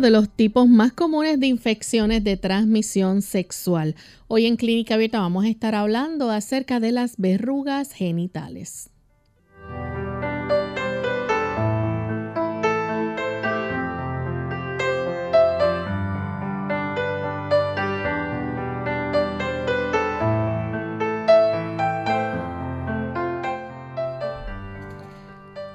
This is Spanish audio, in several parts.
De los tipos más comunes de infecciones de transmisión sexual. Hoy en Clínica Abierta vamos a estar hablando acerca de las verrugas genitales.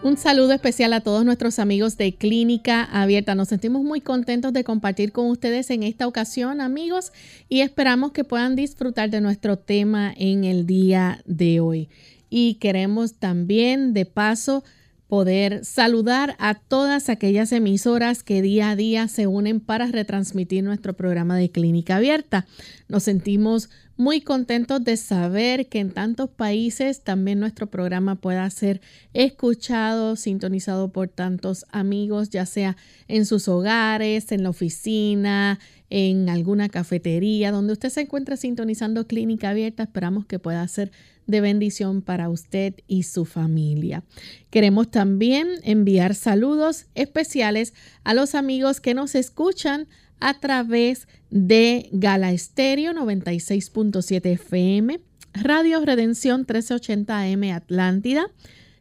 Un saludo especial a todos nuestros amigos de Clínica Abierta. Nos sentimos muy contentos de compartir con ustedes en esta ocasión, amigos, y esperamos que puedan disfrutar de nuestro tema en el día de hoy. Y queremos también, de paso, poder saludar a todas aquellas emisoras que día a día se unen para retransmitir nuestro programa de Clínica Abierta. Nos sentimos muy contentos de saber que en tantos países también nuestro programa pueda ser escuchado, sintonizado por tantos amigos, ya sea en sus hogares, en la oficina, en alguna cafetería, donde usted se encuentra sintonizando Clínica Abierta. Esperamos que pueda ser de bendición para usted y su familia. Queremos también enviar saludos especiales a los amigos que nos escuchan a través de Gala Estéreo 96.7 FM, Radio Redención 1380 AM Atlántida,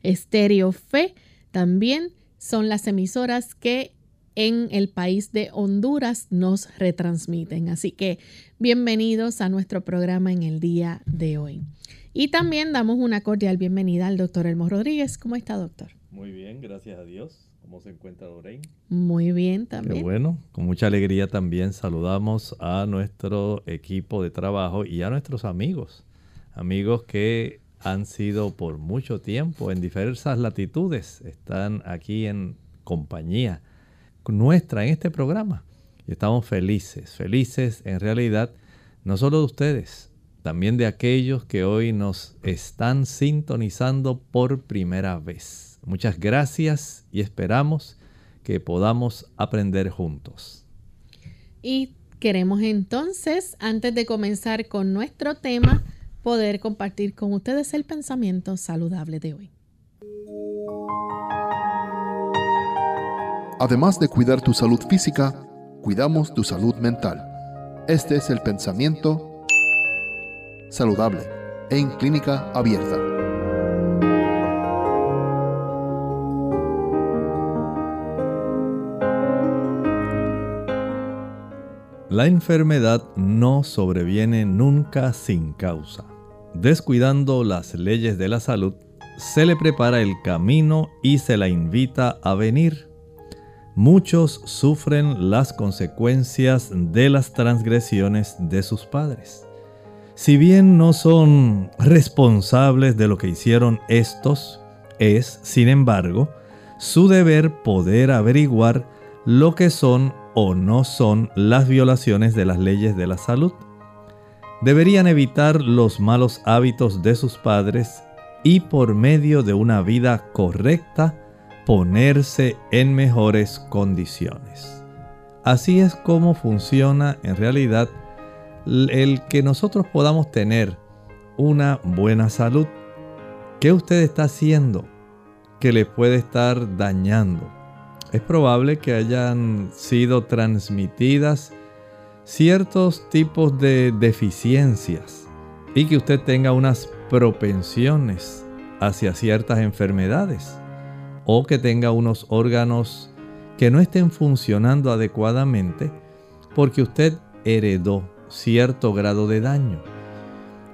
Estéreo Fe, también son las emisoras que en el país de Honduras nos retransmiten. Así que bienvenidos a nuestro programa en el día de hoy. Y también damos una cordial bienvenida al doctor Elmo Rodríguez. ¿Cómo está, doctor? Muy bien, gracias a Dios. ¿Cómo se encuentra Lorraine? Muy bien también. Qué bueno, con mucha alegría también saludamos a nuestro equipo de trabajo y a nuestros amigos, amigos que han sido por mucho tiempo en diversas latitudes, están aquí en compañía nuestra en este programa. Y estamos felices, felices en realidad, no solo de ustedes, también de aquellos que hoy nos están sintonizando por primera vez. Muchas gracias y esperamos que podamos aprender juntos. Y queremos entonces, antes de comenzar con nuestro tema, poder compartir con ustedes el pensamiento saludable de hoy. Además de cuidar tu salud física, cuidamos tu salud mental. Este es el pensamiento saludable en clínica abierta. La enfermedad no sobreviene nunca sin causa. Descuidando las leyes de la salud, se le prepara el camino y se la invita a venir. Muchos sufren las consecuencias de las transgresiones de sus padres. Si bien no son responsables de lo que hicieron estos, es, sin embargo, su deber poder averiguar lo que son o no son las violaciones de las leyes de la salud. Deberían evitar los malos hábitos de sus padres y por medio de una vida correcta ponerse en mejores condiciones. Así es como funciona en realidad el que nosotros podamos tener una buena salud. ¿Qué usted está haciendo que le puede estar dañando? Es probable que hayan sido transmitidas ciertos tipos de deficiencias y que usted tenga unas propensiones hacia ciertas enfermedades o que tenga unos órganos que no estén funcionando adecuadamente porque usted heredó cierto grado de daño.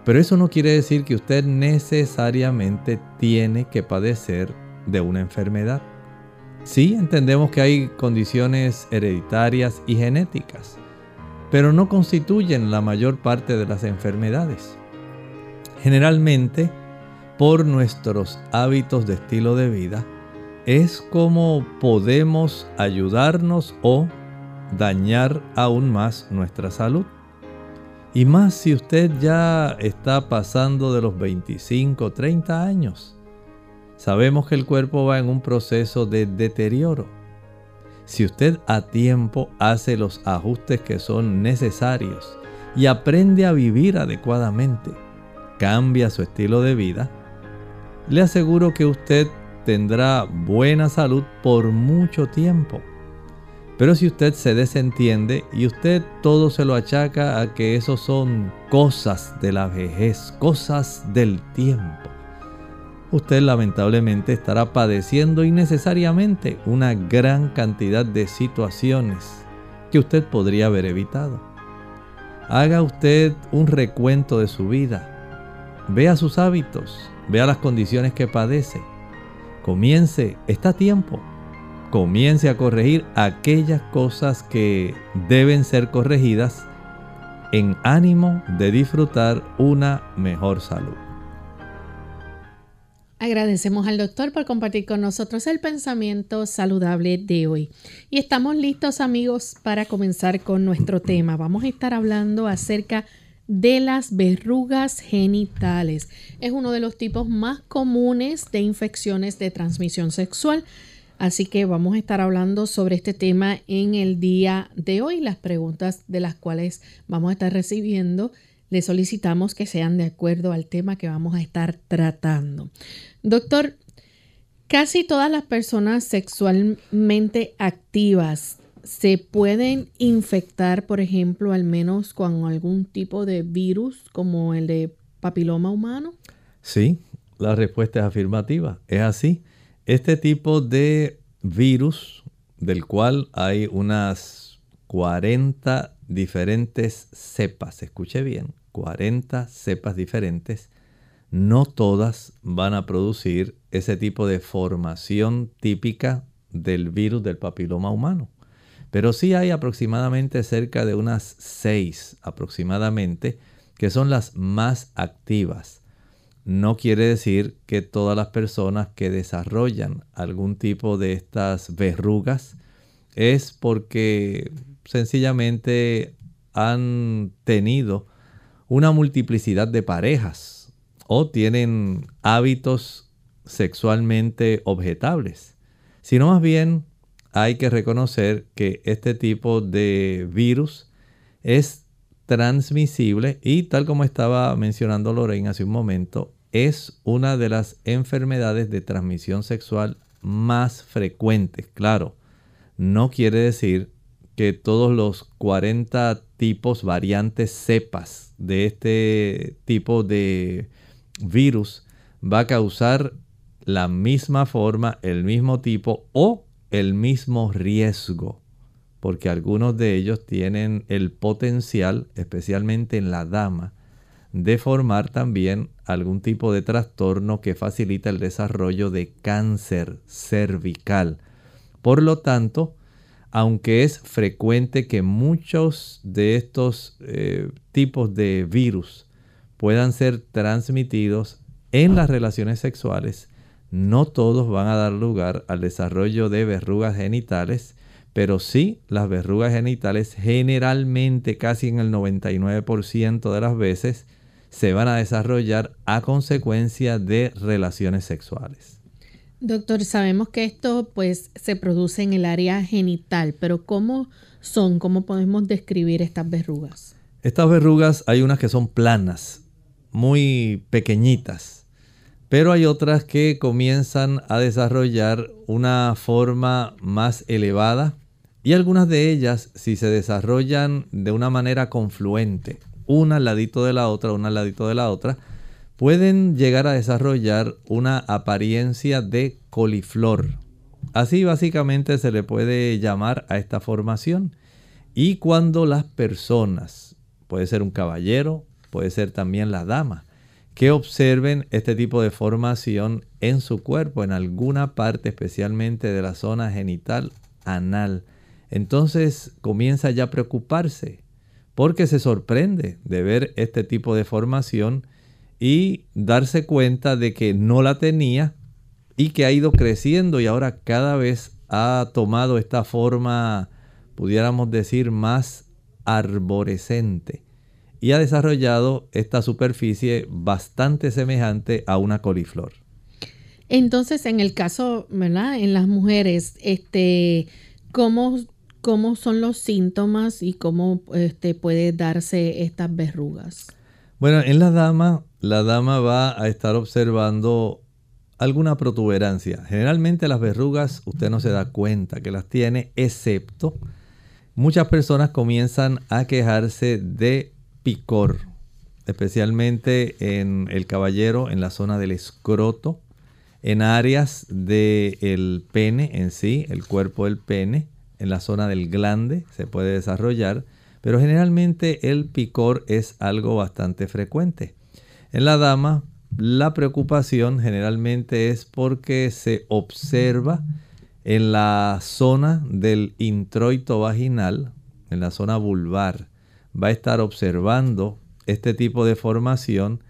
Pero eso no quiere decir que usted necesariamente tiene que padecer de una enfermedad. Sí, entendemos que hay condiciones hereditarias y genéticas, pero no constituyen la mayor parte de las enfermedades. Generalmente, por nuestros hábitos de estilo de vida, es como podemos ayudarnos o dañar aún más nuestra salud. Y más si usted ya está pasando de los 25, 30 años. Sabemos que el cuerpo va en un proceso de deterioro. Si usted a tiempo hace los ajustes que son necesarios y aprende a vivir adecuadamente, cambia su estilo de vida, le aseguro que usted tendrá buena salud por mucho tiempo. Pero si usted se desentiende y usted todo se lo achaca a que eso son cosas de la vejez, cosas del tiempo, usted lamentablemente estará padeciendo innecesariamente una gran cantidad de situaciones que usted podría haber evitado. Haga usted un recuento de su vida. Vea sus hábitos, vea las condiciones que padece. Comience, está a tiempo. Comience a corregir aquellas cosas que deben ser corregidas en ánimo de disfrutar una mejor salud. Agradecemos al doctor por compartir con nosotros el pensamiento saludable de hoy. Y estamos listos amigos para comenzar con nuestro tema. Vamos a estar hablando acerca de las verrugas genitales. Es uno de los tipos más comunes de infecciones de transmisión sexual. Así que vamos a estar hablando sobre este tema en el día de hoy. Las preguntas de las cuales vamos a estar recibiendo le solicitamos que sean de acuerdo al tema que vamos a estar tratando. Doctor, casi todas las personas sexualmente activas se pueden infectar, por ejemplo, al menos con algún tipo de virus como el de papiloma humano. Sí, la respuesta es afirmativa. Es así. Este tipo de virus, del cual hay unas 40 diferentes cepas, escuche bien, 40 cepas diferentes, no todas van a producir ese tipo de formación típica del virus del papiloma humano. Pero sí hay aproximadamente cerca de unas 6 aproximadamente que son las más activas. No quiere decir que todas las personas que desarrollan algún tipo de estas verrugas es porque sencillamente han tenido una multiplicidad de parejas o tienen hábitos sexualmente objetables, sino más bien hay que reconocer que este tipo de virus es transmisible y tal como estaba mencionando Lorraine hace un momento, es una de las enfermedades de transmisión sexual más frecuentes. Claro, no quiere decir que todos los 40 tipos, variantes, cepas de este tipo de virus va a causar la misma forma, el mismo tipo o el mismo riesgo, porque algunos de ellos tienen el potencial, especialmente en la dama, de formar también algún tipo de trastorno que facilita el desarrollo de cáncer cervical. Por lo tanto, aunque es frecuente que muchos de estos eh, tipos de virus puedan ser transmitidos en las relaciones sexuales, no todos van a dar lugar al desarrollo de verrugas genitales, pero sí las verrugas genitales generalmente, casi en el 99% de las veces, se van a desarrollar a consecuencia de relaciones sexuales. Doctor, sabemos que esto pues se produce en el área genital, pero ¿cómo son? ¿Cómo podemos describir estas verrugas? Estas verrugas hay unas que son planas, muy pequeñitas, pero hay otras que comienzan a desarrollar una forma más elevada y algunas de ellas si se desarrollan de una manera confluente, una al ladito de la otra, una al ladito de la otra, pueden llegar a desarrollar una apariencia de coliflor. Así básicamente se le puede llamar a esta formación. Y cuando las personas, puede ser un caballero, puede ser también la dama, que observen este tipo de formación en su cuerpo, en alguna parte especialmente de la zona genital anal, entonces comienza ya a preocuparse porque se sorprende de ver este tipo de formación y darse cuenta de que no la tenía y que ha ido creciendo y ahora cada vez ha tomado esta forma, pudiéramos decir, más arborescente y ha desarrollado esta superficie bastante semejante a una coliflor. Entonces, en el caso, ¿verdad? En las mujeres, este, ¿cómo, cómo son los síntomas y cómo este, puede darse estas verrugas? Bueno, en la dama, la dama va a estar observando alguna protuberancia. Generalmente las verrugas usted no se da cuenta que las tiene, excepto muchas personas comienzan a quejarse de picor, especialmente en el caballero, en la zona del escroto, en áreas del pene en sí, el cuerpo del pene, en la zona del glande se puede desarrollar, pero generalmente el picor es algo bastante frecuente. En la dama la preocupación generalmente es porque se observa en la zona del introito vaginal, en la zona vulvar, va a estar observando este tipo de formación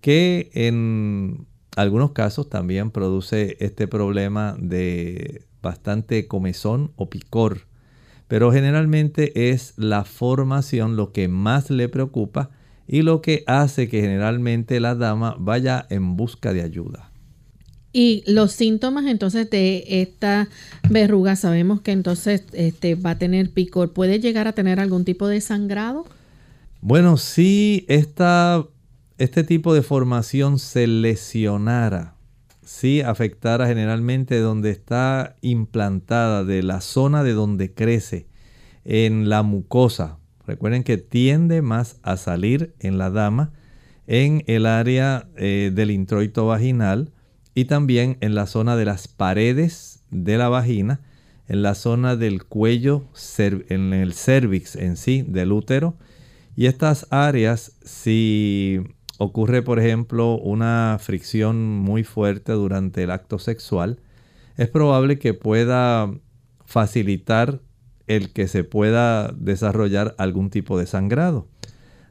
que en algunos casos también produce este problema de bastante comezón o picor. Pero generalmente es la formación lo que más le preocupa y lo que hace que generalmente la dama vaya en busca de ayuda. Y los síntomas entonces de esta verruga, sabemos que entonces este, va a tener picor. ¿Puede llegar a tener algún tipo de sangrado? Bueno, si esta, este tipo de formación se lesionara, si afectara generalmente donde está implantada, de la zona de donde crece, en la mucosa, Recuerden que tiende más a salir en la dama en el área eh, del introito vaginal y también en la zona de las paredes de la vagina, en la zona del cuello, en el cervix en sí del útero. Y estas áreas, si ocurre por ejemplo una fricción muy fuerte durante el acto sexual, es probable que pueda facilitar el que se pueda desarrollar algún tipo de sangrado.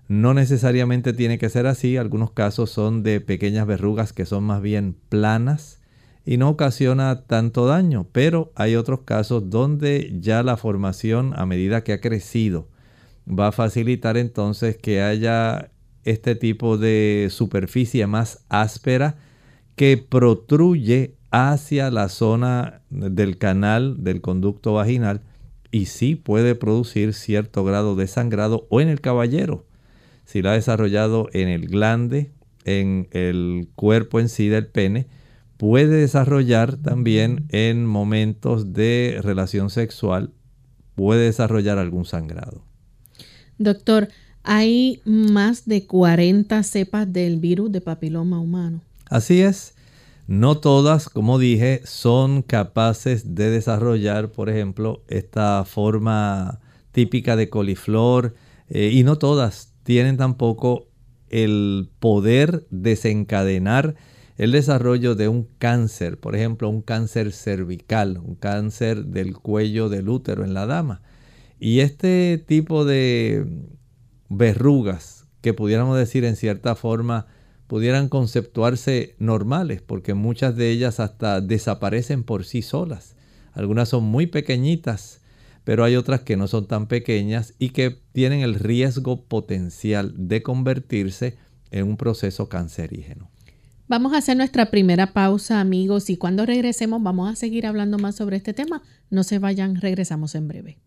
No necesariamente tiene que ser así, algunos casos son de pequeñas verrugas que son más bien planas y no ocasiona tanto daño, pero hay otros casos donde ya la formación a medida que ha crecido va a facilitar entonces que haya este tipo de superficie más áspera que protruye hacia la zona del canal del conducto vaginal y sí puede producir cierto grado de sangrado o en el caballero, si lo ha desarrollado en el glande, en el cuerpo en sí del pene, puede desarrollar también en momentos de relación sexual, puede desarrollar algún sangrado. Doctor, hay más de 40 cepas del virus de papiloma humano. Así es. No todas, como dije, son capaces de desarrollar, por ejemplo, esta forma típica de coliflor eh, y no todas tienen tampoco el poder desencadenar el desarrollo de un cáncer, por ejemplo, un cáncer cervical, un cáncer del cuello del útero en la dama. Y este tipo de verrugas, que pudiéramos decir en cierta forma pudieran conceptuarse normales, porque muchas de ellas hasta desaparecen por sí solas. Algunas son muy pequeñitas, pero hay otras que no son tan pequeñas y que tienen el riesgo potencial de convertirse en un proceso cancerígeno. Vamos a hacer nuestra primera pausa, amigos, y cuando regresemos vamos a seguir hablando más sobre este tema. No se vayan, regresamos en breve.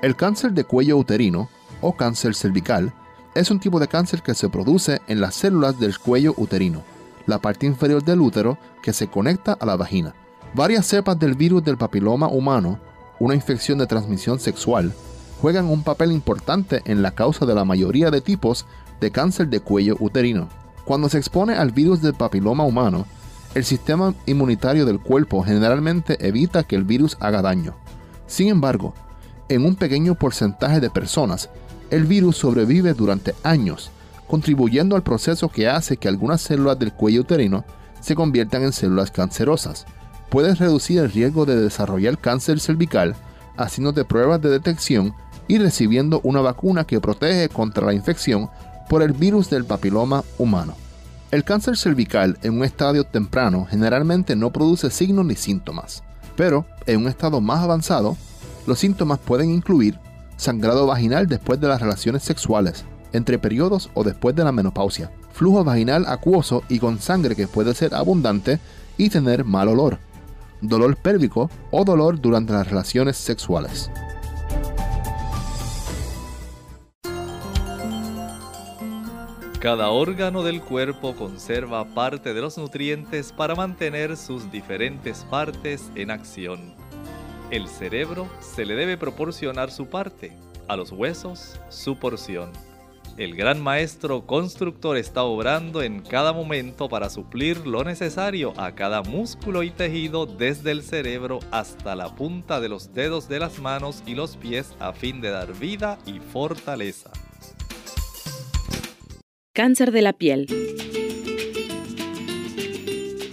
El cáncer de cuello uterino o cáncer cervical es un tipo de cáncer que se produce en las células del cuello uterino, la parte inferior del útero que se conecta a la vagina. Varias cepas del virus del papiloma humano, una infección de transmisión sexual, juegan un papel importante en la causa de la mayoría de tipos de cáncer de cuello uterino. Cuando se expone al virus del papiloma humano, el sistema inmunitario del cuerpo generalmente evita que el virus haga daño. Sin embargo, en un pequeño porcentaje de personas, el virus sobrevive durante años, contribuyendo al proceso que hace que algunas células del cuello uterino se conviertan en células cancerosas. Puedes reducir el riesgo de desarrollar cáncer cervical haciéndote pruebas de detección y recibiendo una vacuna que protege contra la infección por el virus del papiloma humano. El cáncer cervical en un estadio temprano generalmente no produce signos ni síntomas, pero en un estado más avanzado, los síntomas pueden incluir sangrado vaginal después de las relaciones sexuales, entre periodos o después de la menopausia, flujo vaginal acuoso y con sangre que puede ser abundante y tener mal olor, dolor pélvico o dolor durante las relaciones sexuales. Cada órgano del cuerpo conserva parte de los nutrientes para mantener sus diferentes partes en acción. El cerebro se le debe proporcionar su parte, a los huesos su porción. El gran maestro constructor está obrando en cada momento para suplir lo necesario a cada músculo y tejido desde el cerebro hasta la punta de los dedos de las manos y los pies a fin de dar vida y fortaleza. Cáncer de la piel.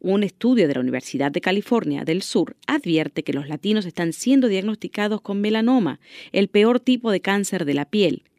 Un estudio de la Universidad de California del Sur advierte que los latinos están siendo diagnosticados con melanoma, el peor tipo de cáncer de la piel,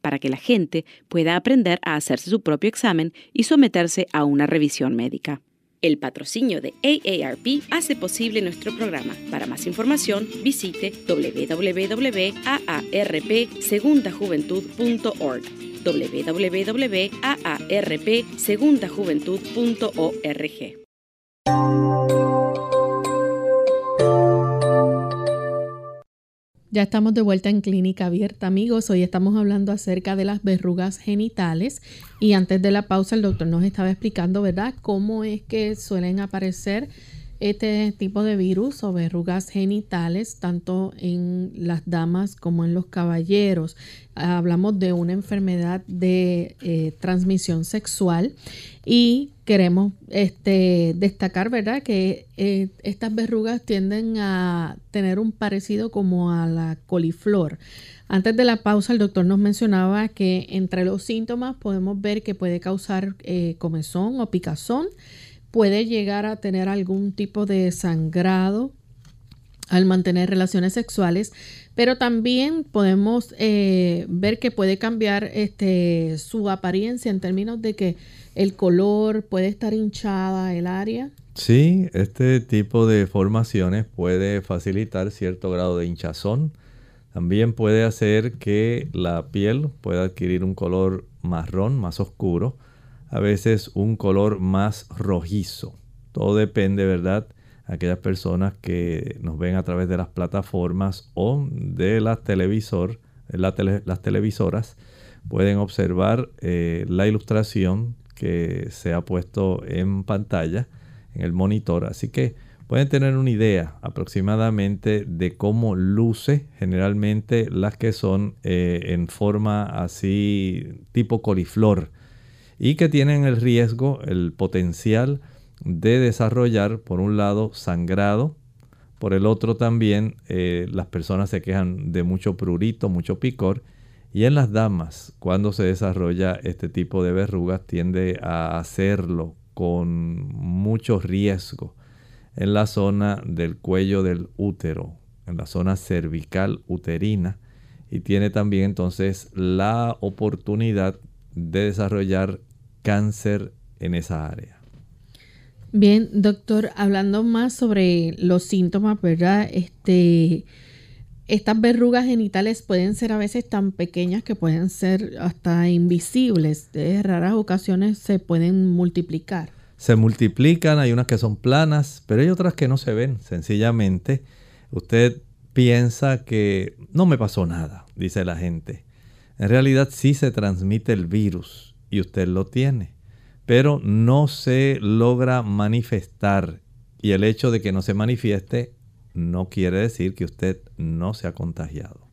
para que la gente pueda aprender a hacerse su propio examen y someterse a una revisión médica. El patrocinio de AARP hace posible nuestro programa. Para más información, visite www.aarpsegundajuventud.org www.aarpsegundajuventud.org Ya estamos de vuelta en Clínica Abierta, amigos. Hoy estamos hablando acerca de las verrugas genitales y antes de la pausa el doctor nos estaba explicando, ¿verdad?, cómo es que suelen aparecer este tipo de virus o verrugas genitales tanto en las damas como en los caballeros. Hablamos de una enfermedad de eh, transmisión sexual y queremos este, destacar, ¿verdad?, que eh, estas verrugas tienden a tener un parecido como a la coliflor. Antes de la pausa, el doctor nos mencionaba que entre los síntomas podemos ver que puede causar eh, comezón o picazón puede llegar a tener algún tipo de sangrado al mantener relaciones sexuales, pero también podemos eh, ver que puede cambiar este, su apariencia en términos de que el color puede estar hinchada el área. Sí, este tipo de formaciones puede facilitar cierto grado de hinchazón. También puede hacer que la piel pueda adquirir un color marrón, más oscuro a veces un color más rojizo. Todo depende, ¿verdad? Aquellas personas que nos ven a través de las plataformas o de las, televisor, las televisoras pueden observar eh, la ilustración que se ha puesto en pantalla en el monitor. Así que pueden tener una idea aproximadamente de cómo luce generalmente las que son eh, en forma así tipo coliflor y que tienen el riesgo, el potencial de desarrollar, por un lado, sangrado, por el otro también eh, las personas se quejan de mucho prurito, mucho picor, y en las damas, cuando se desarrolla este tipo de verrugas, tiende a hacerlo con mucho riesgo en la zona del cuello del útero, en la zona cervical uterina, y tiene también entonces la oportunidad de desarrollar cáncer en esa área. Bien, doctor, hablando más sobre los síntomas, ¿verdad? Este, estas verrugas genitales pueden ser a veces tan pequeñas que pueden ser hasta invisibles. De raras ocasiones se pueden multiplicar. se multiplican, hay unas que son planas, pero hay otras que no se ven. Sencillamente, usted piensa que no me pasó nada, dice la gente. En realidad sí se transmite el virus y usted lo tiene, pero no se logra manifestar. Y el hecho de que no se manifieste no quiere decir que usted no se ha contagiado.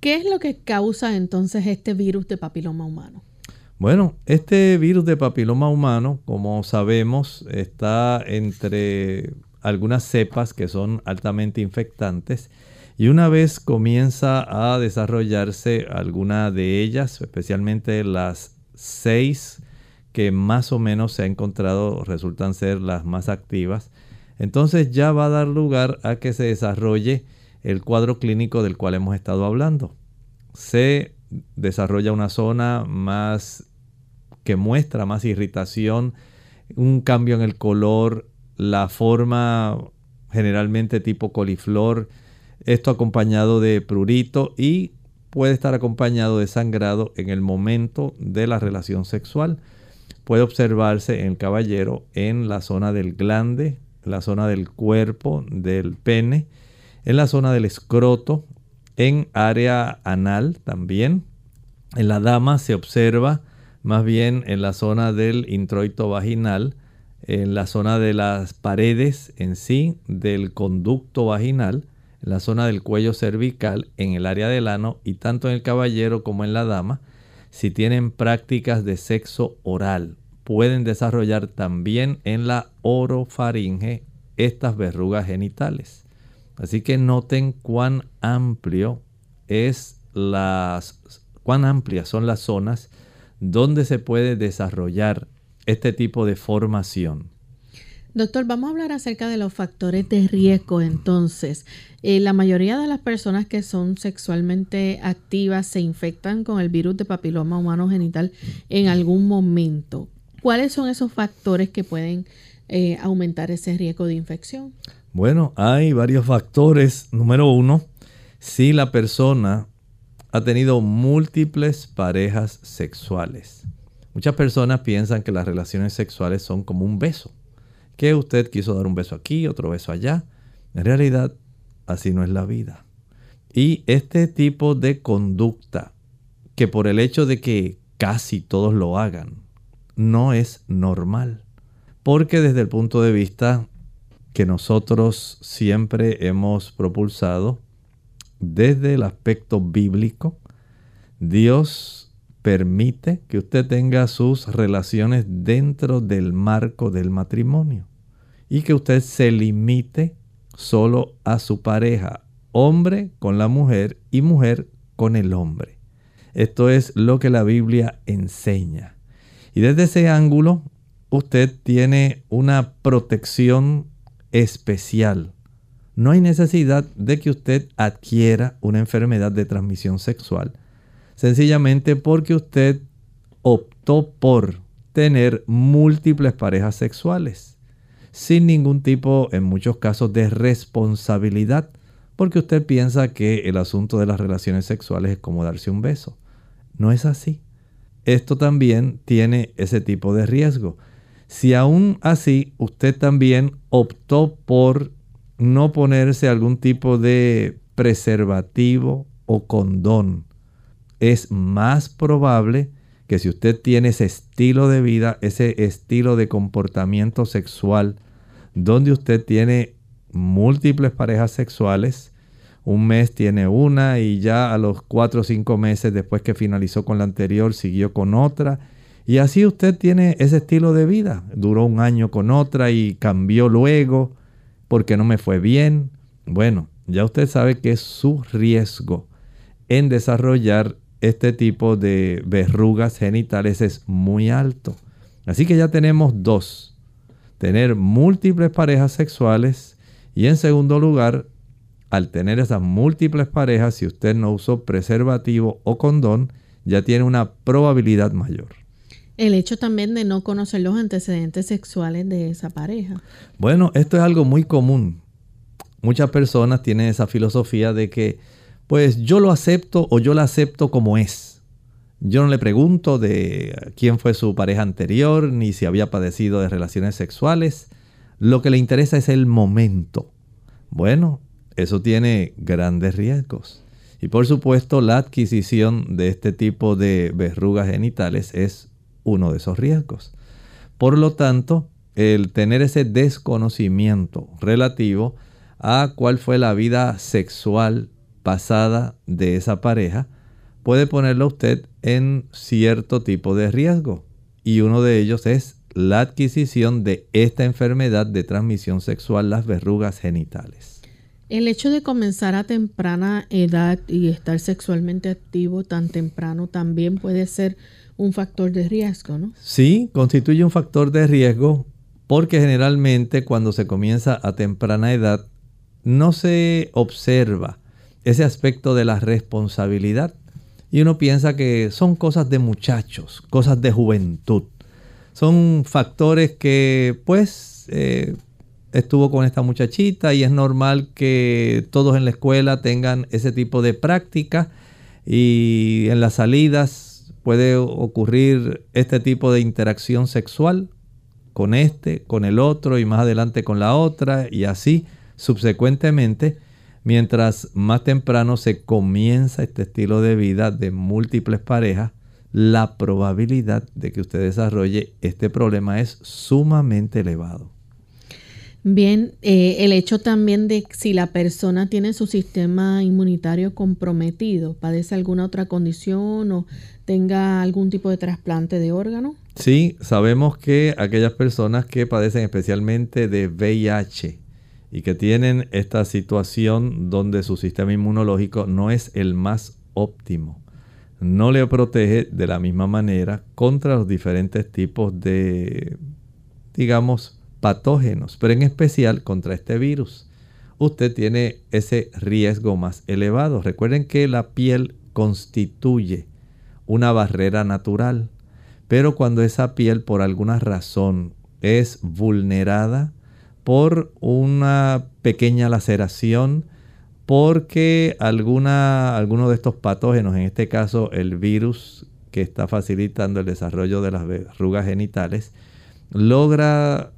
¿Qué es lo que causa entonces este virus de papiloma humano? Bueno, este virus de papiloma humano, como sabemos, está entre algunas cepas que son altamente infectantes y una vez comienza a desarrollarse alguna de ellas, especialmente las seis que más o menos se ha encontrado resultan ser las más activas, entonces ya va a dar lugar a que se desarrolle el cuadro clínico del cual hemos estado hablando. Se desarrolla una zona más que muestra más irritación, un cambio en el color, la forma generalmente tipo coliflor, esto acompañado de prurito y puede estar acompañado de sangrado en el momento de la relación sexual. Puede observarse en el caballero en la zona del glande, la zona del cuerpo, del pene, en la zona del escroto, en área anal también. En la dama se observa más bien en la zona del introito vaginal, en la zona de las paredes en sí, del conducto vaginal, en la zona del cuello cervical, en el área del ano y tanto en el caballero como en la dama, si tienen prácticas de sexo oral, pueden desarrollar también en la orofaringe estas verrugas genitales. Así que noten cuán amplio es las cuán amplias son las zonas ¿Dónde se puede desarrollar este tipo de formación? Doctor, vamos a hablar acerca de los factores de riesgo entonces. Eh, la mayoría de las personas que son sexualmente activas se infectan con el virus de papiloma humano genital en algún momento. ¿Cuáles son esos factores que pueden eh, aumentar ese riesgo de infección? Bueno, hay varios factores. Número uno, si la persona ha tenido múltiples parejas sexuales. Muchas personas piensan que las relaciones sexuales son como un beso, que usted quiso dar un beso aquí, otro beso allá. En realidad, así no es la vida. Y este tipo de conducta, que por el hecho de que casi todos lo hagan, no es normal. Porque desde el punto de vista que nosotros siempre hemos propulsado, desde el aspecto bíblico, Dios permite que usted tenga sus relaciones dentro del marco del matrimonio y que usted se limite solo a su pareja, hombre con la mujer y mujer con el hombre. Esto es lo que la Biblia enseña. Y desde ese ángulo, usted tiene una protección especial no hay necesidad de que usted adquiera una enfermedad de transmisión sexual, sencillamente porque usted optó por tener múltiples parejas sexuales, sin ningún tipo, en muchos casos, de responsabilidad, porque usted piensa que el asunto de las relaciones sexuales es como darse un beso. No es así. Esto también tiene ese tipo de riesgo. Si aún así usted también optó por no ponerse algún tipo de preservativo o condón. Es más probable que si usted tiene ese estilo de vida, ese estilo de comportamiento sexual, donde usted tiene múltiples parejas sexuales, un mes tiene una y ya a los cuatro o cinco meses después que finalizó con la anterior siguió con otra. Y así usted tiene ese estilo de vida. Duró un año con otra y cambió luego porque no me fue bien. Bueno, ya usted sabe que su riesgo en desarrollar este tipo de verrugas genitales es muy alto. Así que ya tenemos dos. Tener múltiples parejas sexuales y en segundo lugar, al tener esas múltiples parejas, si usted no usó preservativo o condón, ya tiene una probabilidad mayor. El hecho también de no conocer los antecedentes sexuales de esa pareja. Bueno, esto es algo muy común. Muchas personas tienen esa filosofía de que, pues yo lo acepto o yo la acepto como es. Yo no le pregunto de quién fue su pareja anterior, ni si había padecido de relaciones sexuales. Lo que le interesa es el momento. Bueno, eso tiene grandes riesgos. Y por supuesto, la adquisición de este tipo de verrugas genitales es uno de esos riesgos. Por lo tanto, el tener ese desconocimiento relativo a cuál fue la vida sexual pasada de esa pareja puede ponerlo usted en cierto tipo de riesgo. Y uno de ellos es la adquisición de esta enfermedad de transmisión sexual, las verrugas genitales. El hecho de comenzar a temprana edad y estar sexualmente activo tan temprano también puede ser un factor de riesgo, ¿no? Sí, constituye un factor de riesgo porque generalmente cuando se comienza a temprana edad no se observa ese aspecto de la responsabilidad y uno piensa que son cosas de muchachos, cosas de juventud. Son factores que pues eh, estuvo con esta muchachita y es normal que todos en la escuela tengan ese tipo de práctica y en las salidas puede ocurrir este tipo de interacción sexual con este, con el otro y más adelante con la otra y así subsecuentemente Mientras más temprano se comienza este estilo de vida de múltiples parejas, la probabilidad de que usted desarrolle este problema es sumamente elevado. Bien, eh, el hecho también de si la persona tiene su sistema inmunitario comprometido, padece alguna otra condición o tenga algún tipo de trasplante de órgano. Sí, sabemos que aquellas personas que padecen especialmente de VIH, y que tienen esta situación donde su sistema inmunológico no es el más óptimo. No le protege de la misma manera contra los diferentes tipos de, digamos, patógenos, pero en especial contra este virus. Usted tiene ese riesgo más elevado. Recuerden que la piel constituye una barrera natural, pero cuando esa piel por alguna razón es vulnerada, por una pequeña laceración, porque alguno de estos patógenos, en este caso el virus que está facilitando el desarrollo de las verrugas genitales, logra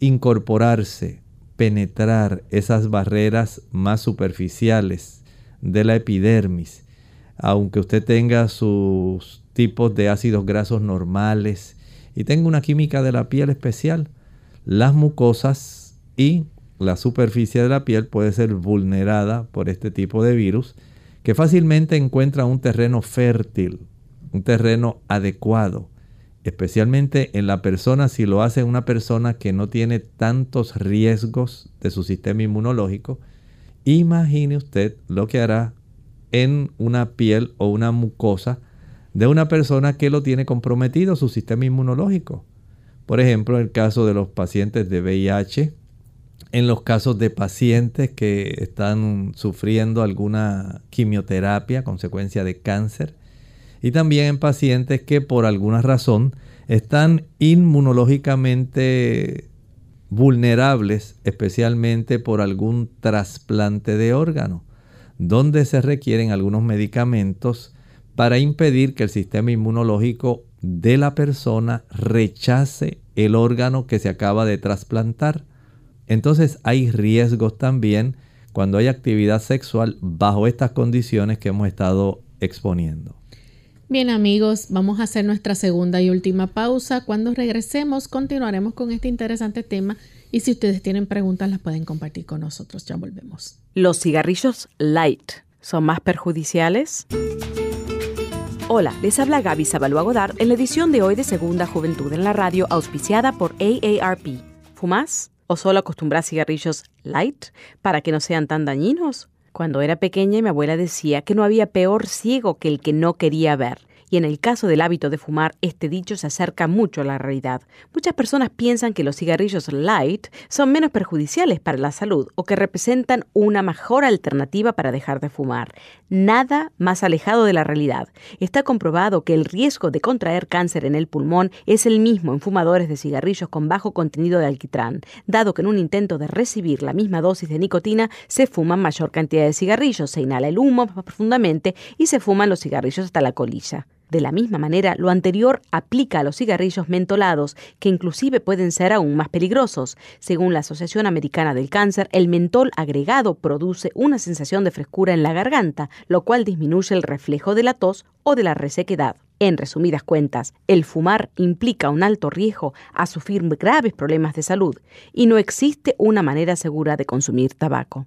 incorporarse, penetrar esas barreras más superficiales de la epidermis. Aunque usted tenga sus tipos de ácidos grasos normales y tenga una química de la piel especial, las mucosas y la superficie de la piel puede ser vulnerada por este tipo de virus que fácilmente encuentra un terreno fértil, un terreno adecuado, especialmente en la persona si lo hace una persona que no tiene tantos riesgos de su sistema inmunológico. Imagine usted lo que hará en una piel o una mucosa de una persona que lo tiene comprometido su sistema inmunológico. Por ejemplo, el caso de los pacientes de VIH, en los casos de pacientes que están sufriendo alguna quimioterapia, consecuencia de cáncer, y también en pacientes que por alguna razón están inmunológicamente vulnerables, especialmente por algún trasplante de órgano, donde se requieren algunos medicamentos para impedir que el sistema inmunológico de la persona rechace el órgano que se acaba de trasplantar. Entonces hay riesgos también cuando hay actividad sexual bajo estas condiciones que hemos estado exponiendo. Bien amigos, vamos a hacer nuestra segunda y última pausa. Cuando regresemos continuaremos con este interesante tema y si ustedes tienen preguntas las pueden compartir con nosotros. Ya volvemos. ¿Los cigarrillos light son más perjudiciales? Hola, les habla Gaby Zabalúa Godard en la edición de hoy de Segunda Juventud en la radio auspiciada por AARP. ¿Fumás? ¿O solo acostumbras cigarrillos light para que no sean tan dañinos? Cuando era pequeña mi abuela decía que no había peor ciego que el que no quería ver y en el caso del hábito de fumar, este dicho se acerca mucho a la realidad. Muchas personas piensan que los cigarrillos light son menos perjudiciales para la salud o que representan una mejor alternativa para dejar de fumar. Nada más alejado de la realidad. Está comprobado que el riesgo de contraer cáncer en el pulmón es el mismo en fumadores de cigarrillos con bajo contenido de alquitrán, dado que en un intento de recibir la misma dosis de nicotina se fuman mayor cantidad de cigarrillos, se inhala el humo más profundamente y se fuman los cigarrillos hasta la colilla. De la misma manera, lo anterior aplica a los cigarrillos mentolados, que inclusive pueden ser aún más peligrosos. Según la Asociación Americana del Cáncer, el mentol agregado produce una sensación de frescura en la garganta, lo cual disminuye el reflejo de la tos o de la resequedad. En resumidas cuentas, el fumar implica un alto riesgo a sufrir graves problemas de salud y no existe una manera segura de consumir tabaco.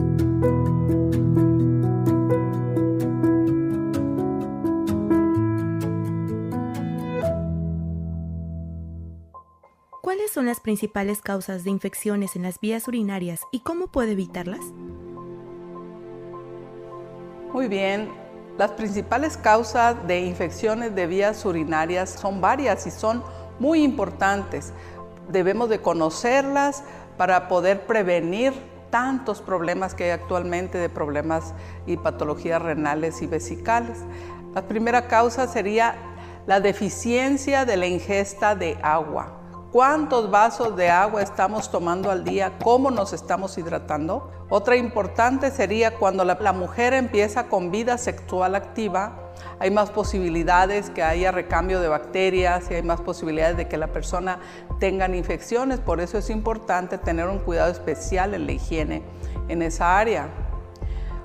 ¿Cuáles son las principales causas de infecciones en las vías urinarias y cómo puede evitarlas? Muy bien, las principales causas de infecciones de vías urinarias son varias y son muy importantes. Debemos de conocerlas para poder prevenir tantos problemas que hay actualmente de problemas y patologías renales y vesicales. La primera causa sería la deficiencia de la ingesta de agua cuántos vasos de agua estamos tomando al día, cómo nos estamos hidratando. Otra importante sería cuando la, mujer empieza con vida sexual activa, hay más posibilidades que haya recambio de bacterias y hay más posibilidades de que la persona tenga infecciones. Por eso es importante tener un cuidado especial en la higiene en esa área.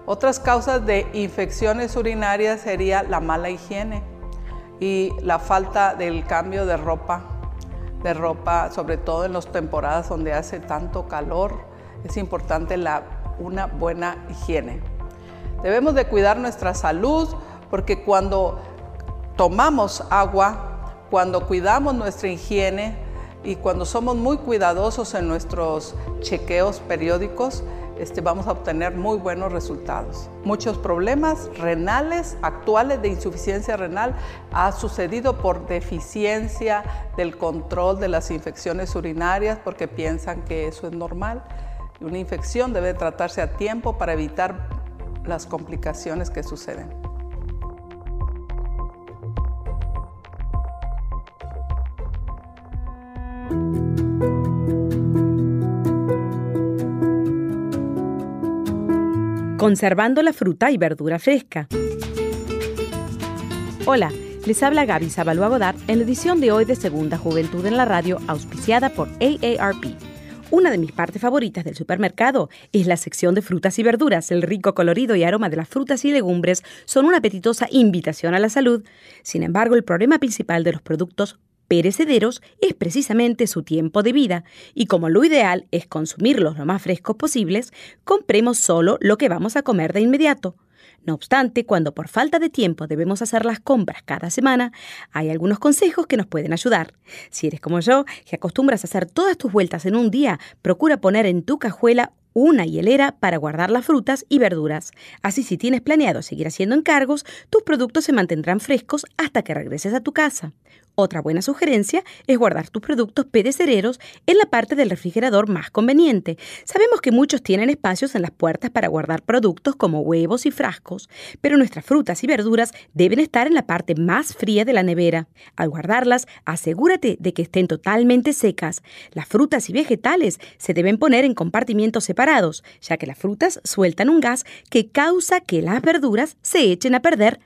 Otras causas de infecciones urinarias sería la mala higiene y la falta del cambio de ropa de ropa, sobre todo en las temporadas donde hace tanto calor, es importante la, una buena higiene. Debemos de cuidar nuestra salud porque cuando tomamos agua, cuando cuidamos nuestra higiene y cuando somos muy cuidadosos en nuestros chequeos periódicos, este, vamos a obtener muy buenos resultados. Muchos problemas renales actuales de insuficiencia renal ha sucedido por deficiencia del control de las infecciones urinarias porque piensan que eso es normal. Una infección debe tratarse a tiempo para evitar las complicaciones que suceden. Conservando la fruta y verdura fresca. Hola, les habla Gaby Zabalúa Godard en la edición de hoy de Segunda Juventud en la Radio, auspiciada por AARP. Una de mis partes favoritas del supermercado es la sección de frutas y verduras. El rico colorido y aroma de las frutas y legumbres son una apetitosa invitación a la salud. Sin embargo, el problema principal de los productos perecederos es precisamente su tiempo de vida, y como lo ideal es consumirlos lo más frescos posibles, compremos solo lo que vamos a comer de inmediato. No obstante, cuando por falta de tiempo debemos hacer las compras cada semana, hay algunos consejos que nos pueden ayudar. Si eres como yo, que acostumbras a hacer todas tus vueltas en un día, procura poner en tu cajuela una hielera para guardar las frutas y verduras. Así si tienes planeado seguir haciendo encargos, tus productos se mantendrán frescos hasta que regreses a tu casa. Otra buena sugerencia es guardar tus productos perecederos en la parte del refrigerador más conveniente. Sabemos que muchos tienen espacios en las puertas para guardar productos como huevos y frascos, pero nuestras frutas y verduras deben estar en la parte más fría de la nevera. Al guardarlas, asegúrate de que estén totalmente secas. Las frutas y vegetales se deben poner en compartimientos separados, ya que las frutas sueltan un gas que causa que las verduras se echen a perder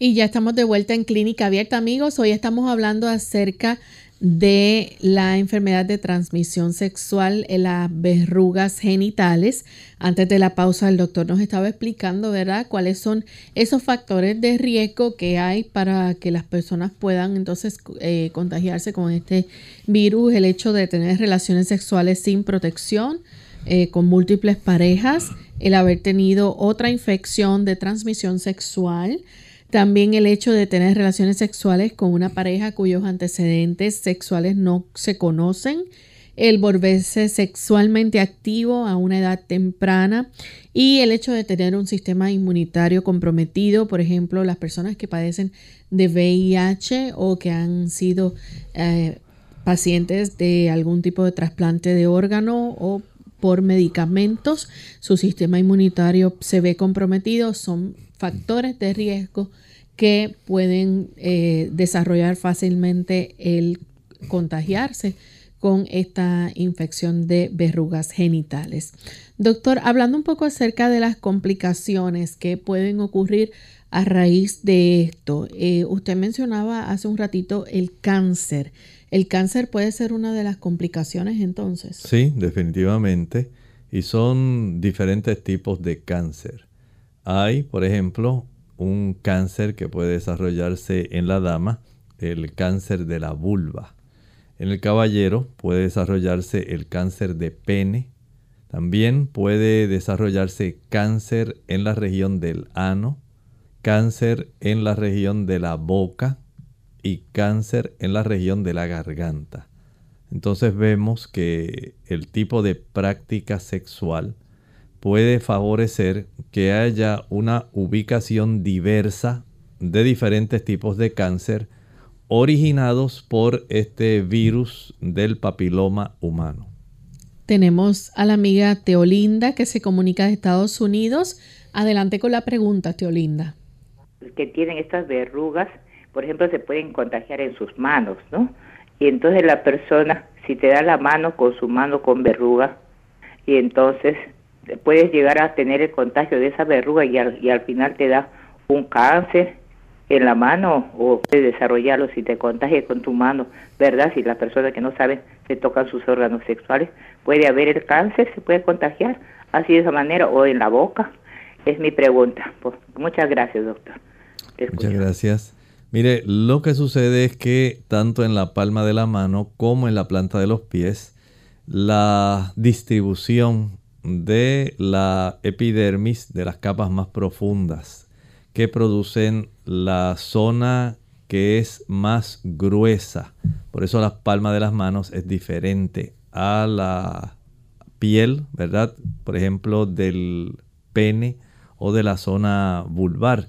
Y ya estamos de vuelta en Clínica Abierta, amigos. Hoy estamos hablando acerca de la enfermedad de transmisión sexual en las verrugas genitales. Antes de la pausa, el doctor nos estaba explicando, ¿verdad?, cuáles son esos factores de riesgo que hay para que las personas puedan entonces eh, contagiarse con este virus. El hecho de tener relaciones sexuales sin protección, eh, con múltiples parejas, el haber tenido otra infección de transmisión sexual también el hecho de tener relaciones sexuales con una pareja cuyos antecedentes sexuales no se conocen, el volverse sexualmente activo a una edad temprana y el hecho de tener un sistema inmunitario comprometido, por ejemplo, las personas que padecen de VIH o que han sido eh, pacientes de algún tipo de trasplante de órgano o por medicamentos, su sistema inmunitario se ve comprometido, son factores de riesgo que pueden eh, desarrollar fácilmente el contagiarse con esta infección de verrugas genitales. Doctor, hablando un poco acerca de las complicaciones que pueden ocurrir a raíz de esto, eh, usted mencionaba hace un ratito el cáncer. ¿El cáncer puede ser una de las complicaciones entonces? Sí, definitivamente. Y son diferentes tipos de cáncer. Hay, por ejemplo, un cáncer que puede desarrollarse en la dama, el cáncer de la vulva. En el caballero puede desarrollarse el cáncer de pene. También puede desarrollarse cáncer en la región del ano, cáncer en la región de la boca y cáncer en la región de la garganta. Entonces vemos que el tipo de práctica sexual puede favorecer que haya una ubicación diversa de diferentes tipos de cáncer originados por este virus del papiloma humano. Tenemos a la amiga Teolinda que se comunica de Estados Unidos. Adelante con la pregunta, Teolinda. Que tienen estas verrugas, por ejemplo, se pueden contagiar en sus manos, ¿no? Y entonces la persona, si te da la mano con su mano con verruga, y entonces puedes llegar a tener el contagio de esa verruga y al, y al final te da un cáncer en la mano o puedes desarrollarlo si te contagias con tu mano, ¿verdad? Si la persona que no sabe se tocan sus órganos sexuales, puede haber el cáncer, se puede contagiar así de esa manera o en la boca. Es mi pregunta. Pues, muchas gracias, doctor. Muchas gracias. Mire, lo que sucede es que tanto en la palma de la mano como en la planta de los pies, la distribución de la epidermis, de las capas más profundas, que producen la zona que es más gruesa. Por eso la palma de las manos es diferente a la piel, ¿verdad? Por ejemplo, del pene o de la zona vulvar.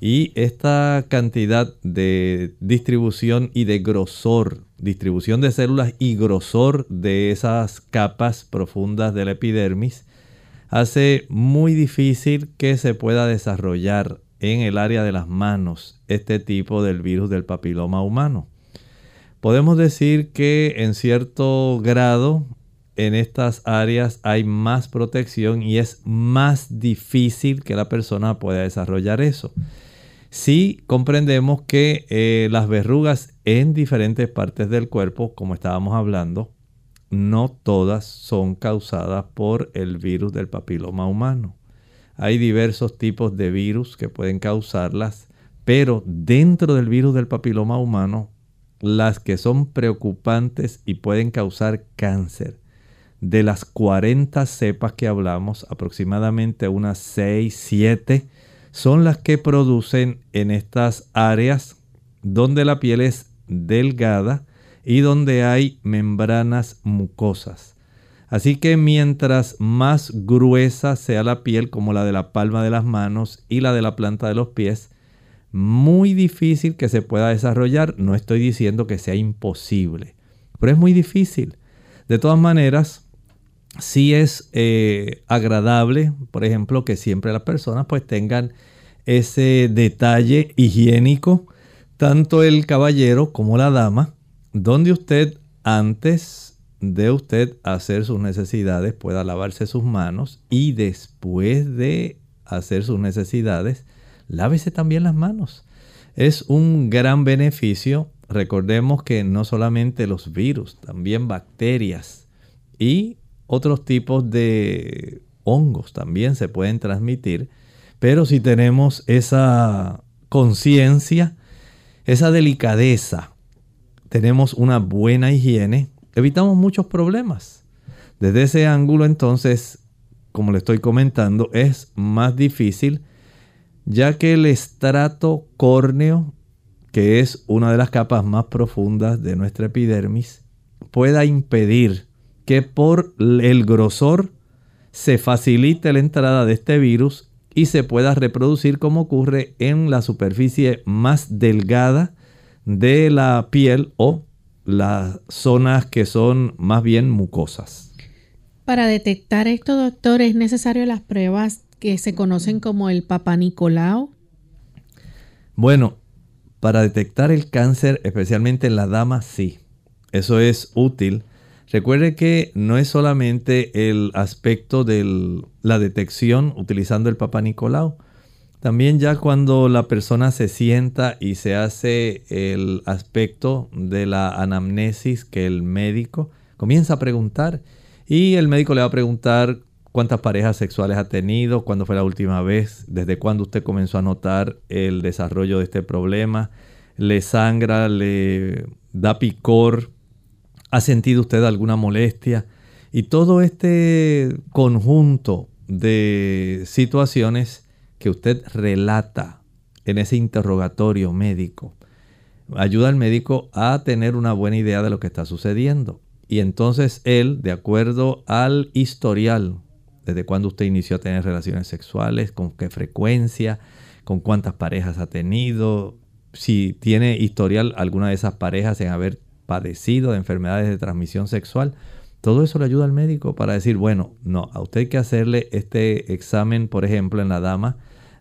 Y esta cantidad de distribución y de grosor, distribución de células y grosor de esas capas profundas de la epidermis hace muy difícil que se pueda desarrollar en el área de las manos este tipo del virus del papiloma humano. Podemos decir que en cierto grado en estas áreas hay más protección y es más difícil que la persona pueda desarrollar eso si comprendemos que eh, las verrugas en diferentes partes del cuerpo, como estábamos hablando, no todas son causadas por el virus del papiloma humano. Hay diversos tipos de virus que pueden causarlas, pero dentro del virus del papiloma humano, las que son preocupantes y pueden causar cáncer, de las 40 cepas que hablamos, aproximadamente unas 6, 7 son las que producen en estas áreas donde la piel es delgada y donde hay membranas mucosas. Así que mientras más gruesa sea la piel como la de la palma de las manos y la de la planta de los pies, muy difícil que se pueda desarrollar. No estoy diciendo que sea imposible, pero es muy difícil. De todas maneras, sí es eh, agradable, por ejemplo, que siempre las personas pues tengan ese detalle higiénico, tanto el caballero como la dama, donde usted antes de usted hacer sus necesidades pueda lavarse sus manos y después de hacer sus necesidades lávese también las manos. Es un gran beneficio. Recordemos que no solamente los virus, también bacterias y otros tipos de hongos también se pueden transmitir. Pero si tenemos esa conciencia, esa delicadeza, tenemos una buena higiene, evitamos muchos problemas. Desde ese ángulo entonces, como le estoy comentando, es más difícil ya que el estrato córneo, que es una de las capas más profundas de nuestra epidermis, pueda impedir que por el grosor se facilite la entrada de este virus y se pueda reproducir como ocurre en la superficie más delgada de la piel o las zonas que son más bien mucosas. Para detectar esto, doctor, es necesario las pruebas que se conocen como el Papa Nicolau. Bueno, para detectar el cáncer, especialmente en la dama, sí. Eso es útil. Recuerde que no es solamente el aspecto de la detección utilizando el Papa Nicolau. También ya cuando la persona se sienta y se hace el aspecto de la anamnesis que el médico comienza a preguntar y el médico le va a preguntar cuántas parejas sexuales ha tenido, cuándo fue la última vez, desde cuándo usted comenzó a notar el desarrollo de este problema, le sangra, le da picor, ha sentido usted alguna molestia y todo este conjunto de situaciones que usted relata en ese interrogatorio médico ayuda al médico a tener una buena idea de lo que está sucediendo. Y entonces él, de acuerdo al historial, desde cuándo usted inició a tener relaciones sexuales, con qué frecuencia, con cuántas parejas ha tenido, si tiene historial alguna de esas parejas en haber padecido de enfermedades de transmisión sexual, todo eso le ayuda al médico para decir, bueno, no, a usted hay que hacerle este examen, por ejemplo, en la dama,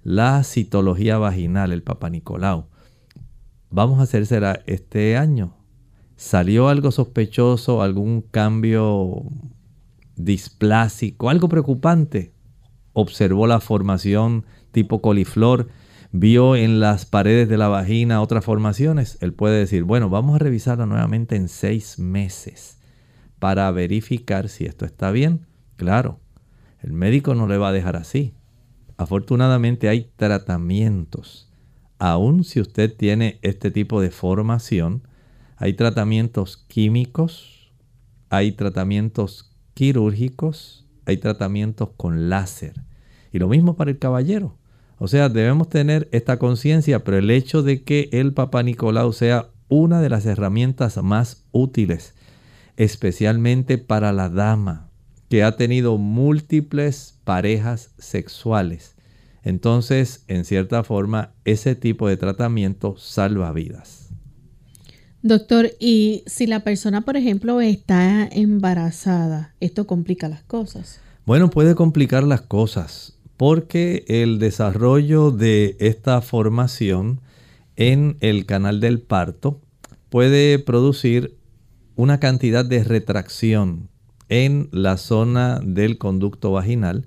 la citología vaginal, el Papa Nicolau. Vamos a hacérsela este año. ¿Salió algo sospechoso, algún cambio displásico, algo preocupante? Observó la formación tipo coliflor, vio en las paredes de la vagina otras formaciones. Él puede decir, bueno, vamos a revisarla nuevamente en seis meses para verificar si esto está bien. Claro, el médico no le va a dejar así. Afortunadamente hay tratamientos. Aun si usted tiene este tipo de formación, hay tratamientos químicos, hay tratamientos quirúrgicos, hay tratamientos con láser. Y lo mismo para el caballero. O sea, debemos tener esta conciencia, pero el hecho de que el Papa Nicolau sea una de las herramientas más útiles, especialmente para la dama, que ha tenido múltiples parejas sexuales. Entonces, en cierta forma, ese tipo de tratamiento salva vidas. Doctor, y si la persona, por ejemplo, está embarazada, ¿esto complica las cosas? Bueno, puede complicar las cosas porque el desarrollo de esta formación en el canal del parto puede producir una cantidad de retracción en la zona del conducto vaginal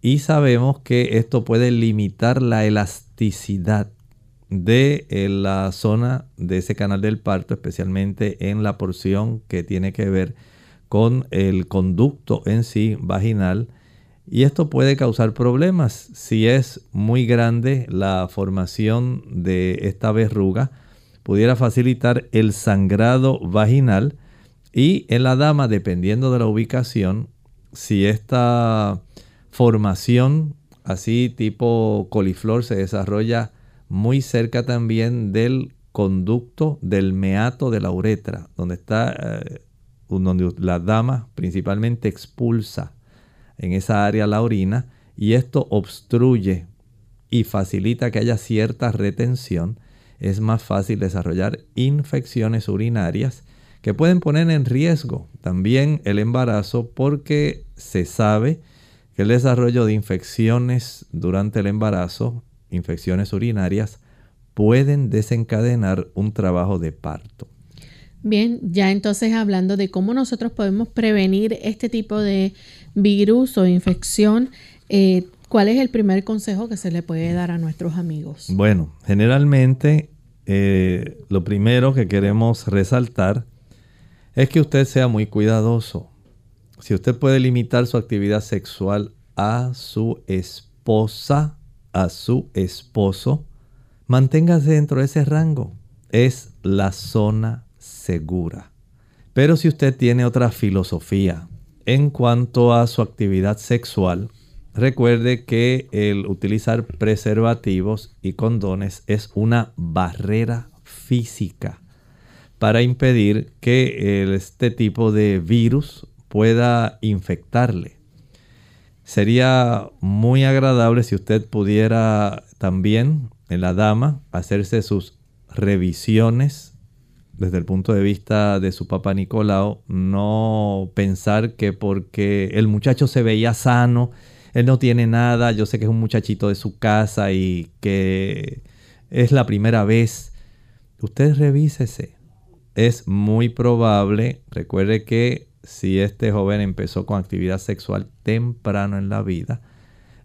y sabemos que esto puede limitar la elasticidad de eh, la zona de ese canal del parto, especialmente en la porción que tiene que ver con el conducto en sí vaginal. Y esto puede causar problemas si es muy grande la formación de esta verruga. Pudiera facilitar el sangrado vaginal y en la dama, dependiendo de la ubicación, si esta formación así tipo coliflor se desarrolla muy cerca también del conducto del meato de la uretra, donde está eh, donde la dama principalmente expulsa en esa área la orina y esto obstruye y facilita que haya cierta retención, es más fácil desarrollar infecciones urinarias que pueden poner en riesgo también el embarazo porque se sabe que el desarrollo de infecciones durante el embarazo, infecciones urinarias, pueden desencadenar un trabajo de parto. Bien, ya entonces hablando de cómo nosotros podemos prevenir este tipo de virus o infección, eh, ¿Cuál es el primer consejo que se le puede dar a nuestros amigos? Bueno, generalmente eh, lo primero que queremos resaltar es que usted sea muy cuidadoso. Si usted puede limitar su actividad sexual a su esposa, a su esposo, manténgase dentro de ese rango. Es la zona segura. Pero si usted tiene otra filosofía en cuanto a su actividad sexual, recuerde que el utilizar preservativos y condones es una barrera física para impedir que este tipo de virus pueda infectarle. Sería muy agradable si usted pudiera también en la dama hacerse sus revisiones desde el punto de vista de su papá Nicolau, no pensar que porque el muchacho se veía sano, él no tiene nada, yo sé que es un muchachito de su casa y que es la primera vez. Usted revísese. Es muy probable, recuerde que si este joven empezó con actividad sexual temprano en la vida,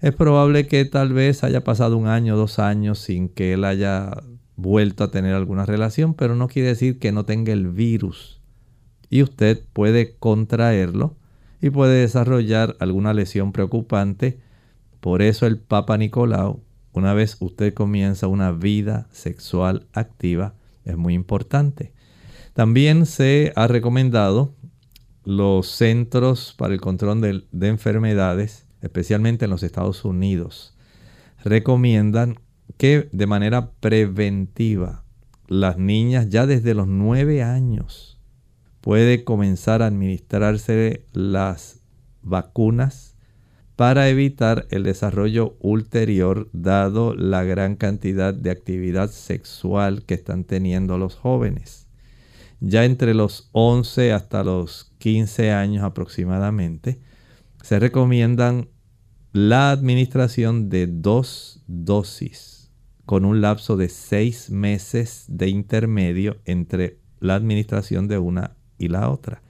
es probable que tal vez haya pasado un año, dos años sin que él haya vuelto a tener alguna relación, pero no quiere decir que no tenga el virus. Y usted puede contraerlo y puede desarrollar alguna lesión preocupante. Por eso el Papa Nicolau, una vez usted comienza una vida sexual activa, es muy importante. También se ha recomendado los centros para el control de, de enfermedades, especialmente en los Estados Unidos, recomiendan que de manera preventiva las niñas ya desde los 9 años puede comenzar a administrarse las vacunas para evitar el desarrollo ulterior dado la gran cantidad de actividad sexual que están teniendo los jóvenes. Ya entre los 11 hasta los 15 años aproximadamente, se recomiendan la administración de dos dosis con un lapso de seis meses de intermedio entre la administración de una y la otra.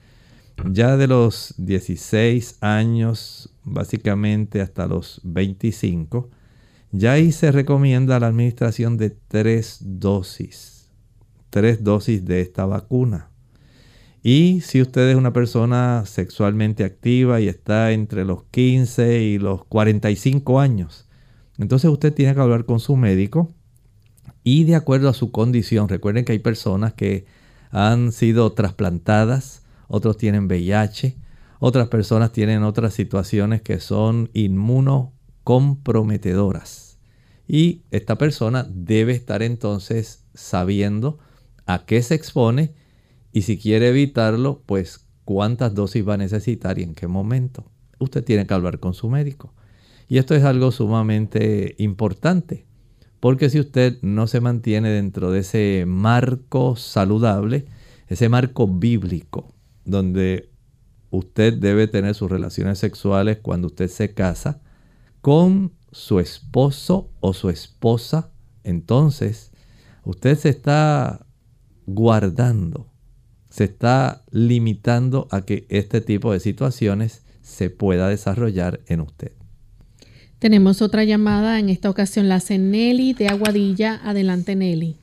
Ya de los 16 años, básicamente hasta los 25, ya ahí se recomienda la administración de tres dosis, tres dosis de esta vacuna. Y si usted es una persona sexualmente activa y está entre los 15 y los 45 años, entonces usted tiene que hablar con su médico y de acuerdo a su condición, recuerden que hay personas que han sido trasplantadas, otros tienen VIH, otras personas tienen otras situaciones que son inmunocomprometedoras. Y esta persona debe estar entonces sabiendo a qué se expone y si quiere evitarlo, pues cuántas dosis va a necesitar y en qué momento. Usted tiene que hablar con su médico. Y esto es algo sumamente importante, porque si usted no se mantiene dentro de ese marco saludable, ese marco bíblico, donde usted debe tener sus relaciones sexuales cuando usted se casa con su esposo o su esposa, entonces usted se está guardando, se está limitando a que este tipo de situaciones se pueda desarrollar en usted. Tenemos otra llamada, en esta ocasión la hace Nelly de Aguadilla. Adelante, Nelly.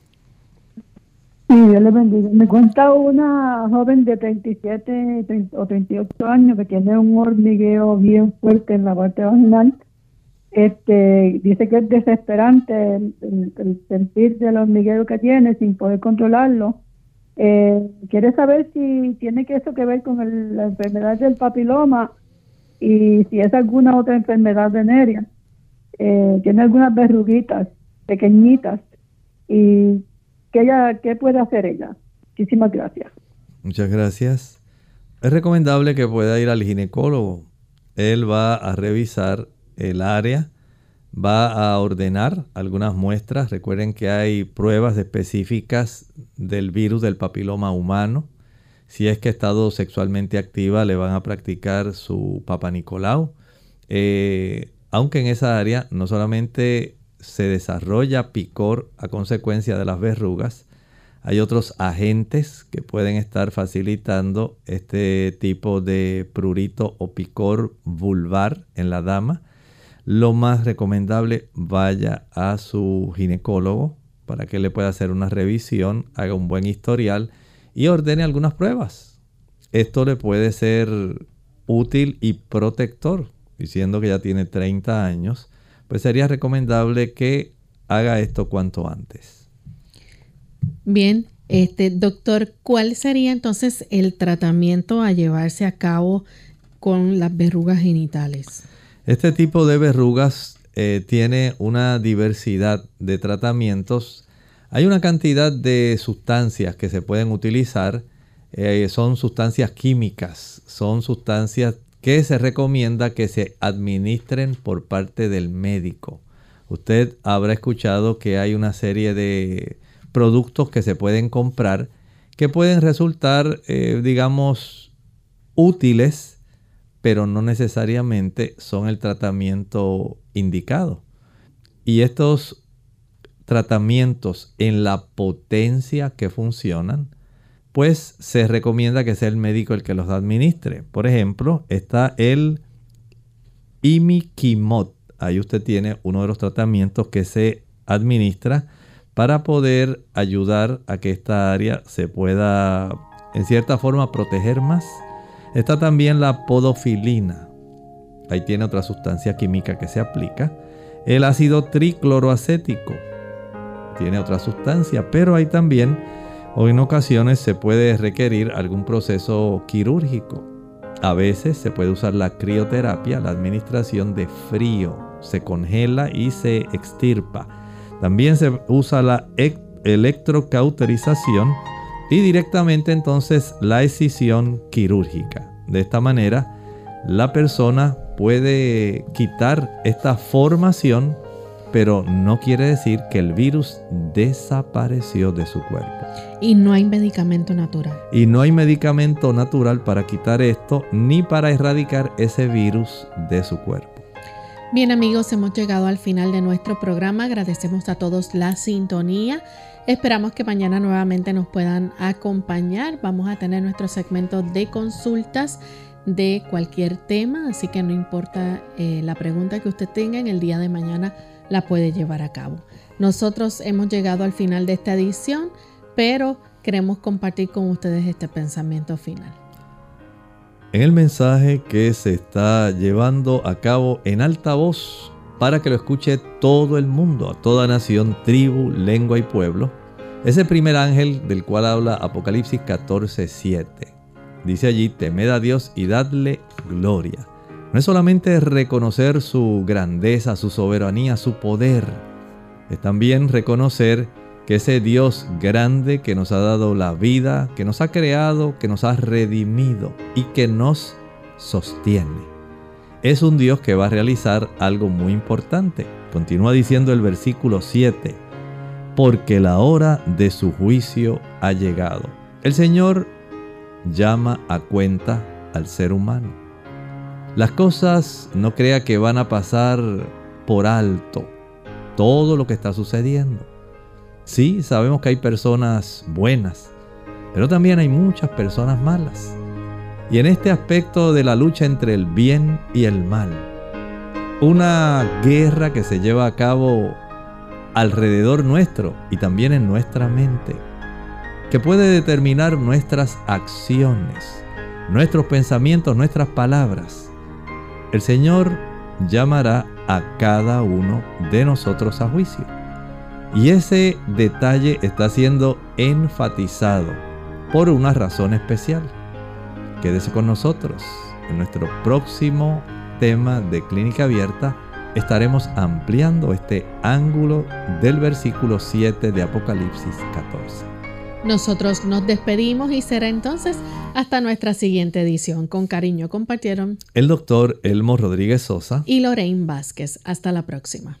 Sí, Dios le bendiga. Me cuenta una joven de 37 o 38 años que tiene un hormigueo bien fuerte en la parte vaginal. Este, dice que es desesperante el, sentir del hormigueo que tiene sin poder controlarlo. Eh, quiere saber si tiene que eso que ver con la enfermedad del papiloma y si es alguna otra enfermedad venérea. Eh, tiene algunas verruguitas pequeñitas y que ella, ¿qué puede hacer ella? Muchísimas gracias. Muchas gracias. Es recomendable que pueda ir al ginecólogo. Él va a revisar el área, va a ordenar algunas muestras. Recuerden que hay pruebas específicas del virus del papiloma humano si es que ha estado sexualmente activa, le van a practicar su Papa Nicolau. Eh, aunque en esa área no solamente se desarrolla picor a consecuencia de las verrugas, hay otros agentes que pueden estar facilitando este tipo de prurito o picor vulvar en la dama. Lo más recomendable vaya a su ginecólogo para que le pueda hacer una revisión, haga un buen historial y ordene algunas pruebas. Esto le puede ser útil y protector, diciendo que ya tiene 30 años, pues sería recomendable que haga esto cuanto antes. Bien, este doctor, ¿cuál sería entonces el tratamiento a llevarse a cabo con las verrugas genitales? Este tipo de verrugas eh, tiene una diversidad de tratamientos. Hay una cantidad de sustancias que se pueden utilizar. Eh, son sustancias químicas, son sustancias que se recomienda que se administren por parte del médico. Usted habrá escuchado que hay una serie de productos que se pueden comprar que pueden resultar, eh, digamos, útiles, pero no necesariamente son el tratamiento indicado. Y estos tratamientos en la potencia que funcionan, pues se recomienda que sea el médico el que los administre. Por ejemplo, está el imiquimod. Ahí usted tiene uno de los tratamientos que se administra para poder ayudar a que esta área se pueda en cierta forma proteger más. Está también la podofilina. Ahí tiene otra sustancia química que se aplica. El ácido tricloroacético tiene otra sustancia, pero hay también o en ocasiones se puede requerir algún proceso quirúrgico. A veces se puede usar la crioterapia, la administración de frío. Se congela y se extirpa. También se usa la electrocauterización y directamente entonces la escisión quirúrgica. De esta manera, la persona puede quitar esta formación pero no quiere decir que el virus desapareció de su cuerpo. Y no hay medicamento natural. Y no hay medicamento natural para quitar esto ni para erradicar ese virus de su cuerpo. Bien amigos, hemos llegado al final de nuestro programa. Agradecemos a todos la sintonía. Esperamos que mañana nuevamente nos puedan acompañar. Vamos a tener nuestro segmento de consultas de cualquier tema, así que no importa eh, la pregunta que usted tenga en el día de mañana la puede llevar a cabo. Nosotros hemos llegado al final de esta edición, pero queremos compartir con ustedes este pensamiento final. En el mensaje que se está llevando a cabo en alta voz para que lo escuche todo el mundo, a toda nación, tribu, lengua y pueblo, es el primer ángel del cual habla Apocalipsis 14:7. Dice allí, temed a Dios y dadle gloria no es solamente reconocer su grandeza, su soberanía, su poder, es también reconocer que ese Dios grande que nos ha dado la vida, que nos ha creado, que nos ha redimido y que nos sostiene. Es un Dios que va a realizar algo muy importante. Continúa diciendo el versículo 7, porque la hora de su juicio ha llegado. El Señor llama a cuenta al ser humano. Las cosas no crea que van a pasar por alto todo lo que está sucediendo. Sí, sabemos que hay personas buenas, pero también hay muchas personas malas. Y en este aspecto de la lucha entre el bien y el mal, una guerra que se lleva a cabo alrededor nuestro y también en nuestra mente, que puede determinar nuestras acciones, nuestros pensamientos, nuestras palabras el Señor llamará a cada uno de nosotros a juicio. Y ese detalle está siendo enfatizado por una razón especial. Quédese con nosotros. En nuestro próximo tema de clínica abierta estaremos ampliando este ángulo del versículo 7 de Apocalipsis 14. Nosotros nos despedimos y será entonces hasta nuestra siguiente edición. Con cariño compartieron el doctor Elmo Rodríguez Sosa y Lorraine Vázquez. Hasta la próxima.